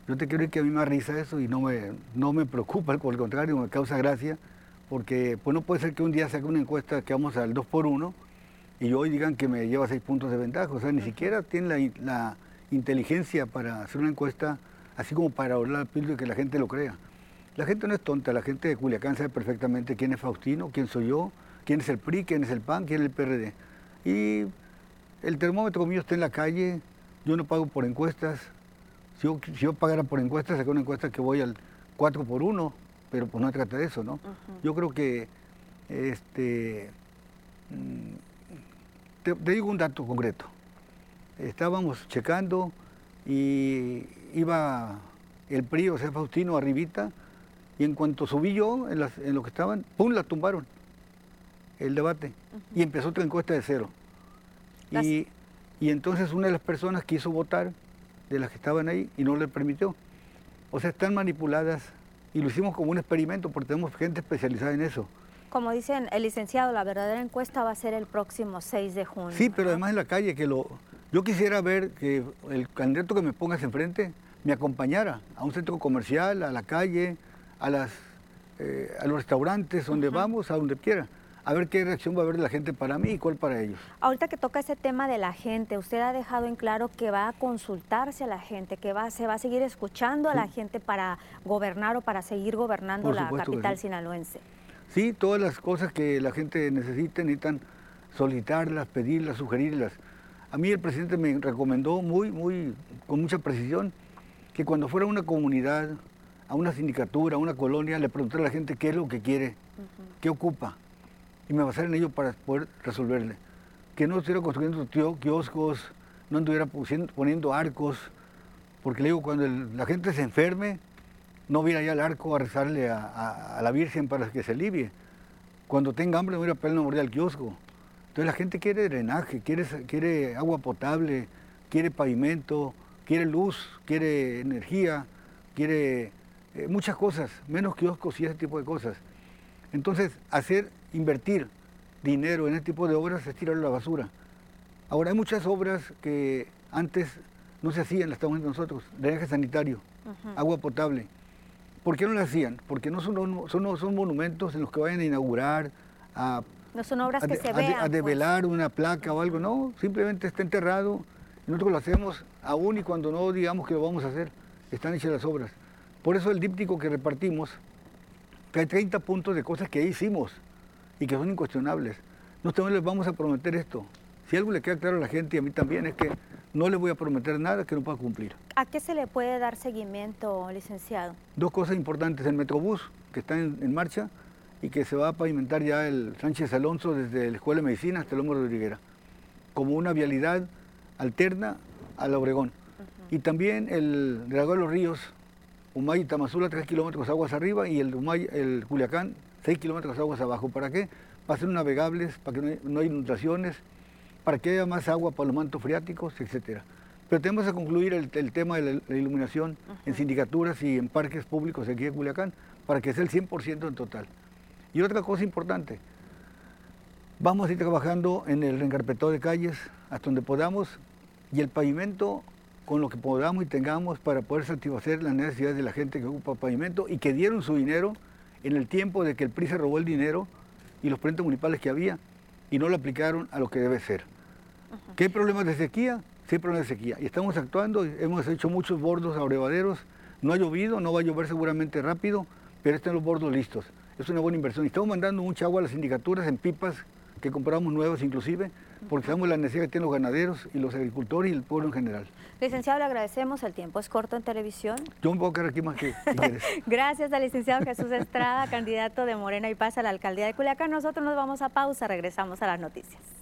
yo te quiero decir que a mí me risa eso y no me, no me preocupa, por el [laughs] contrario, me causa gracia, porque pues no puede ser que un día saque una encuesta que vamos al 2 por 1 y hoy digan que me lleva 6 puntos de ventaja. O sea, ni siquiera tiene la, la, inteligencia para hacer una encuesta así como para hablar y que la gente lo crea. La gente no es tonta, la gente de Culiacán sabe perfectamente quién es Faustino, quién soy yo, quién es el PRI, quién es el PAN, quién es el PRD. Y el termómetro mío está en la calle, yo no pago por encuestas. Si yo, pagara por encuestas, saco una encuesta que voy al 4 por 1, pero pues no trata de eso, ¿no? Yo creo que, este, mm, te, digo un dato concreto. Estábamos checando y iba el PRI, o sea, Faustino, arribita, y en cuanto subí yo en, lo que estaban, ¡pum!, la tumbaron el debate. Y empezó otra encuesta de cero. Y, y, entonces una de las personas quiso votar, de las que estaban ahí, y no le permitió. O sea, están manipuladas y lo hicimos como un experimento porque tenemos gente especializada en eso. Como dicen el licenciado, la verdadera encuesta va a ser el próximo 6 de junio. Sí, pero además en la calle, que lo, yo quisiera ver que el candidato que me pongas enfrente me acompañara a un centro comercial, a la calle, a, las, eh, a los restaurantes, donde vamos, a donde quiera. A ver qué reacción va a haber de la gente para mí y cuál para ellos. Ahorita que toca ese tema de la gente, usted ha dejado en claro que va a consultarse a la gente, que va, se va a seguir escuchando a la gente para gobernar o para seguir gobernando la capital sinaloense. Sí, todas las cosas que la gente necesite, necesitan solicitarlas, pedirlas, sugerirlas. A mí el presidente me recomendó muy, muy, con mucha precisión, que cuando fuera una comunidad, a una sindicatura, a una colonia, le preguntar a la gente qué es lo que quiere, qué ocupa, y me basara en ello para poder resolverle. Que no estuviera construyendo kioscos, no anduviera poniendo arcos, porque le digo, cuando la gente se enferme, no viera ya al arco a rezarle a, la Virgen para que se alivie. Cuando tenga hambre, no ir a pena morir al kiosco. Entonces la gente quiere drenaje, quiere, quiere agua potable, quiere pavimento, quiere luz, quiere energía, quiere eh, muchas cosas, menos kioscos y ese tipo de cosas. Entonces, hacer, invertir dinero en este tipo de obras es tirarlo a la basura. Ahora, hay muchas obras que antes no se hacían, las estamos haciendo nosotros, drenaje sanitario, agua potable. ¿Por qué no las hacían? Porque no son, son, son monumentos en los que vayan a inaugurar, a, no son obras que se a, vean, a pues. develar una placa o algo, no, simplemente está enterrado. Y nosotros lo hacemos aún y cuando no digamos que lo vamos a hacer, están hechas las obras. Por eso el díptico que repartimos, que hay 30 puntos de cosas que hicimos y que son incuestionables. Nosotros les vamos a prometer esto. Si algo le queda claro a la gente y a mí también es que no le voy a prometer nada que no pueda cumplir. ¿A qué se le puede dar seguimiento, licenciado? Dos cosas importantes. El Metrobús, que está en, marcha y que se va a pavimentar ya el Sánchez Alonso desde la Escuela de Medicina hasta el Hombro de Riguera, como una vialidad alterna a la Obregón. Y también el Dragón de los Ríos, Humay y Tamazula, 3 kilómetros aguas arriba, y el, Humay, el Culiacán, 6 kilómetros aguas abajo. ¿Para qué? Para ser navegables, para que no, haya inundaciones, para que haya más agua para los mantos freáticos, etcétera. Pero tenemos que concluir el, tema de la, iluminación en sindicaturas y en parques públicos aquí en Culiacán, para que sea el 100% en total. Y otra cosa importante, vamos a ir trabajando en el reencarpetado de calles hasta donde podamos, y el pavimento con lo que podamos y tengamos para poder satisfacer las necesidades de la gente que ocupa pavimento y que dieron su dinero en el tiempo de que el PRI se robó el dinero y los prentes municipales que había y no lo aplicaron a lo que debe ser. ¿Qué hay problemas de sequía? Sí hay problemas de sequía. Y estamos actuando, hemos hecho muchos bordos abrevaderos, no ha llovido, no va a llover seguramente rápido, pero están los bordos listos. Es una buena inversión. Y estamos mandando mucha agua a las sindicaturas en pipas que compramos nuevas inclusive, porque sabemos la necesidad que tienen los ganaderos y los agricultores y el pueblo en general. Licenciado, le agradecemos, el tiempo es corto en televisión. Yo me puedo quedar aquí más que [laughs] Gracias al licenciado Jesús Estrada, candidato de Morena y Paz a la alcaldía de Culiacán. Nosotros nos vamos a pausa, regresamos a las noticias.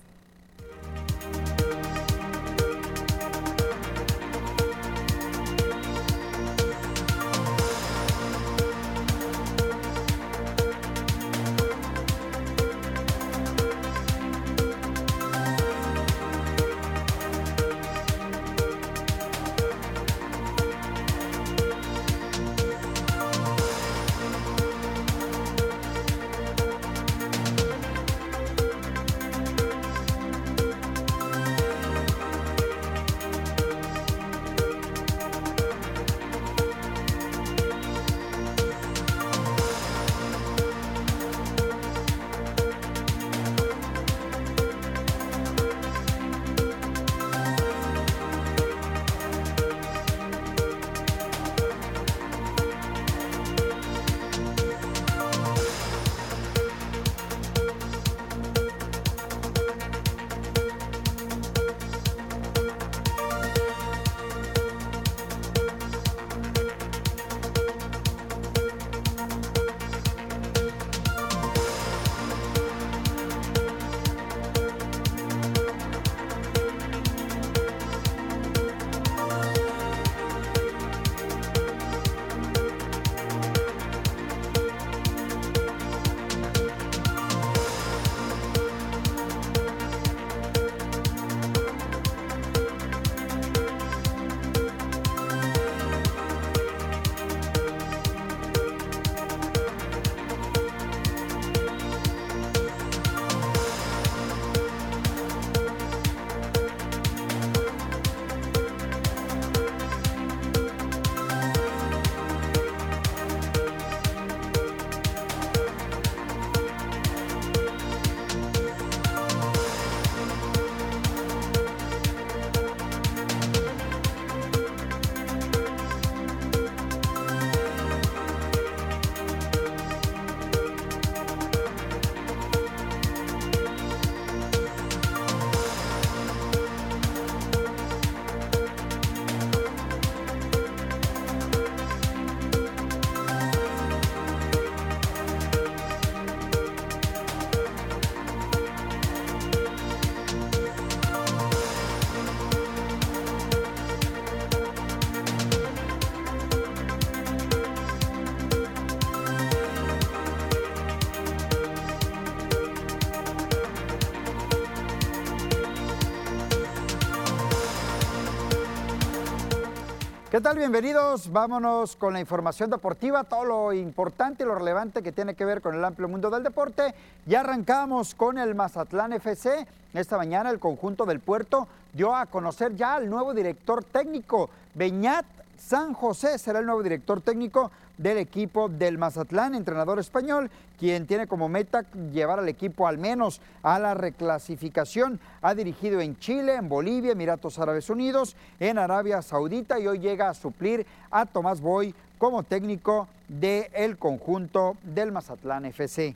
¿Qué tal? Bienvenidos. Vámonos con la información deportiva, todo lo importante y lo relevante que tiene que ver con el amplio mundo del deporte. Ya arrancamos con el Mazatlán FC. Esta mañana el conjunto del puerto dio a conocer ya al nuevo director técnico, Beñat San José será el nuevo director técnico del equipo del Mazatlán, entrenador español, quien tiene como meta llevar al equipo al menos a la reclasificación. Ha dirigido en Chile, en Bolivia, Emiratos Árabes Unidos, en Arabia Saudita y hoy llega a suplir a Tomás Boy como técnico del conjunto del Mazatlán FC.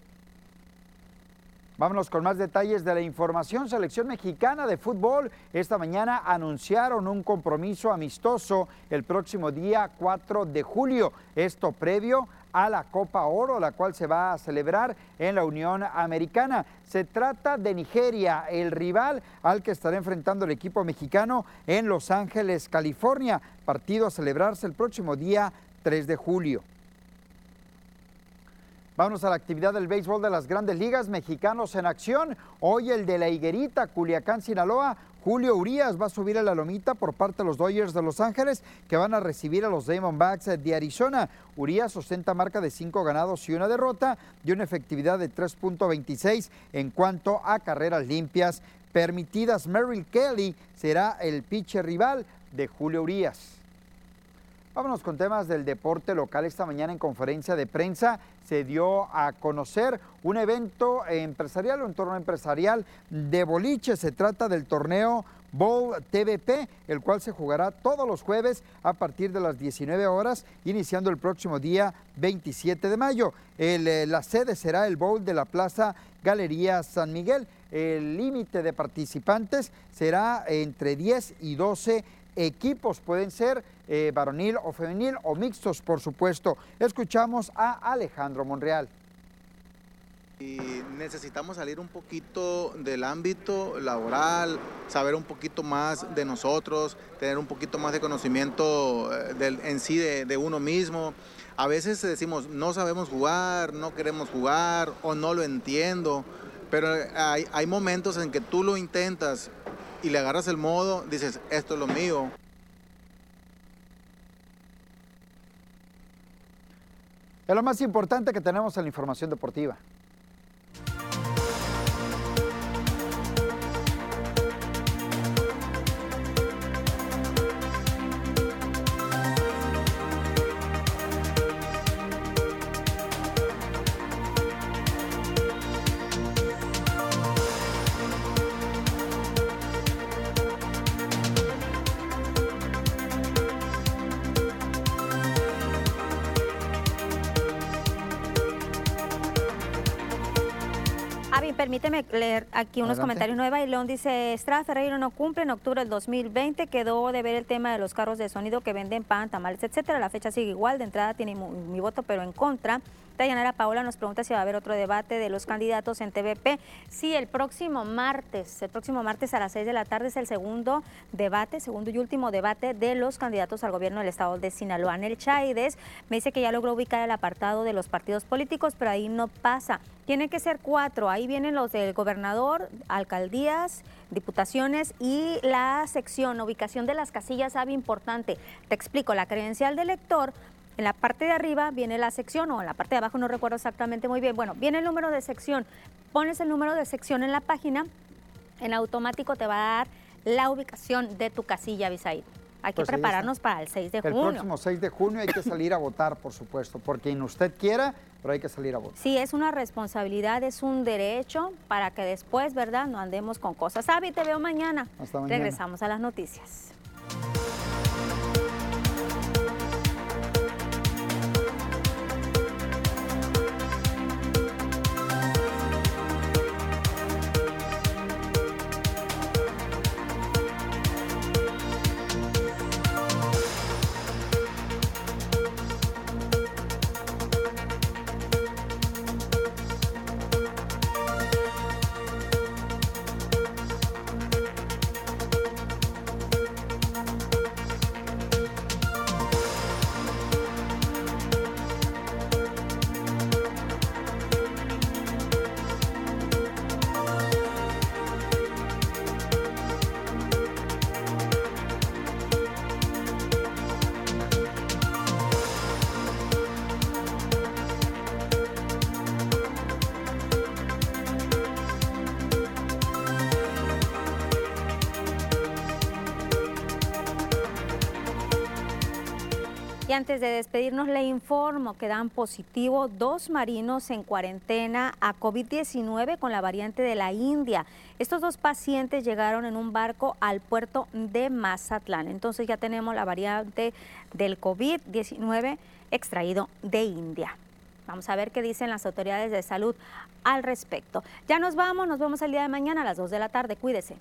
Vámonos con más detalles de la información. Selección mexicana de fútbol esta mañana anunciaron un compromiso amistoso el próximo día 4 de julio. Esto previo a la Copa Oro, la cual se va a celebrar en la Unión Americana. Se trata de Nigeria, el rival al que estará enfrentando el equipo mexicano en Los Ángeles, California. Partido a celebrarse el próximo día 3 de julio. Vamos a la actividad del béisbol de las grandes ligas mexicanos en acción. Hoy el de la Higuerita, Culiacán, Sinaloa. Julio Urias va a subir a la lomita por parte de los Dodgers de Los Ángeles que van a recibir a los Diamondbacks de Arizona. Urias ostenta marca de cinco ganados y una derrota y una efectividad de 3.26 en cuanto a carreras limpias permitidas. Merrill Kelly será el pitcher rival de Julio Urias. Vámonos con temas del deporte local. Esta mañana en conferencia de prensa se dio a conocer un evento empresarial, un torneo empresarial de boliche. Se trata del torneo Bowl TVP, el cual se jugará todos los jueves a partir de las 19 horas, iniciando el próximo día 27 de mayo. Eh, la sede será el Bowl de la Plaza Galería San Miguel. El límite de participantes será entre 10 y 12 equipos, pueden ser eh, varonil o femenil o mixtos, por supuesto. Escuchamos a Alejandro Monreal. Necesitamos salir un poquito del ámbito laboral, saber un poquito más de nosotros, tener un poquito más de conocimiento eh, en sí de, de uno mismo. A veces decimos, no sabemos jugar, no queremos jugar o no lo entiendo, pero hay, hay momentos en que tú lo intentas y le agarras el modo, dices, esto es lo mío. Es lo más importante que tenemos en la información deportiva. Leer aquí unos comentarios. Nueva León dice, Estrada Ferreiro no cumple en octubre del 2020, quedó de ver el tema de los carros de sonido que venden pan, tamales, etcétera. La fecha sigue igual, de entrada tiene mi, voto, pero en contra. Dayanara Paola nos pregunta si va a haber otro debate de los candidatos en TVP. Sí, el próximo martes, el próximo martes a las 6 de la tarde es el segundo debate, segundo y último debate de los candidatos al gobierno del estado de Sinaloa. Anel Chaides me dice que ya logró ubicar el apartado de los partidos políticos, pero ahí no pasa. Tiene que ser cuatro. Ahí vienen los del gobernador, alcaldías, diputaciones y la sección, ubicación de las casillas, sabe importante. Te explico, la credencial del elector, en la parte de arriba viene la sección o en la parte de abajo no recuerdo exactamente muy bien. Bueno, viene el número de sección. Pones el número de sección en la página, en automático te va a dar la ubicación de tu casilla, Bisaid. Hay que pues prepararnos para el 6 de junio. El próximo 6 de junio hay que [laughs] salir a votar, por supuesto, porque quien usted quiera, pero hay que salir a votar. Sí, es una responsabilidad, es un derecho para que después, ¿verdad?, no andemos con cosas. Avi, te veo mañana. Hasta mañana. Regresamos a las noticias. Antes de despedirnos, le informo que dan positivo dos marinos en cuarentena a COVID-19 con la variante de la India. Estos dos pacientes llegaron en un barco al puerto de Mazatlán. Entonces ya tenemos la variante del COVID-19 extraído de India. Vamos a ver qué dicen las autoridades de salud al respecto. Ya nos vamos, nos vemos el día de mañana a las 2 de la tarde. Cuídese.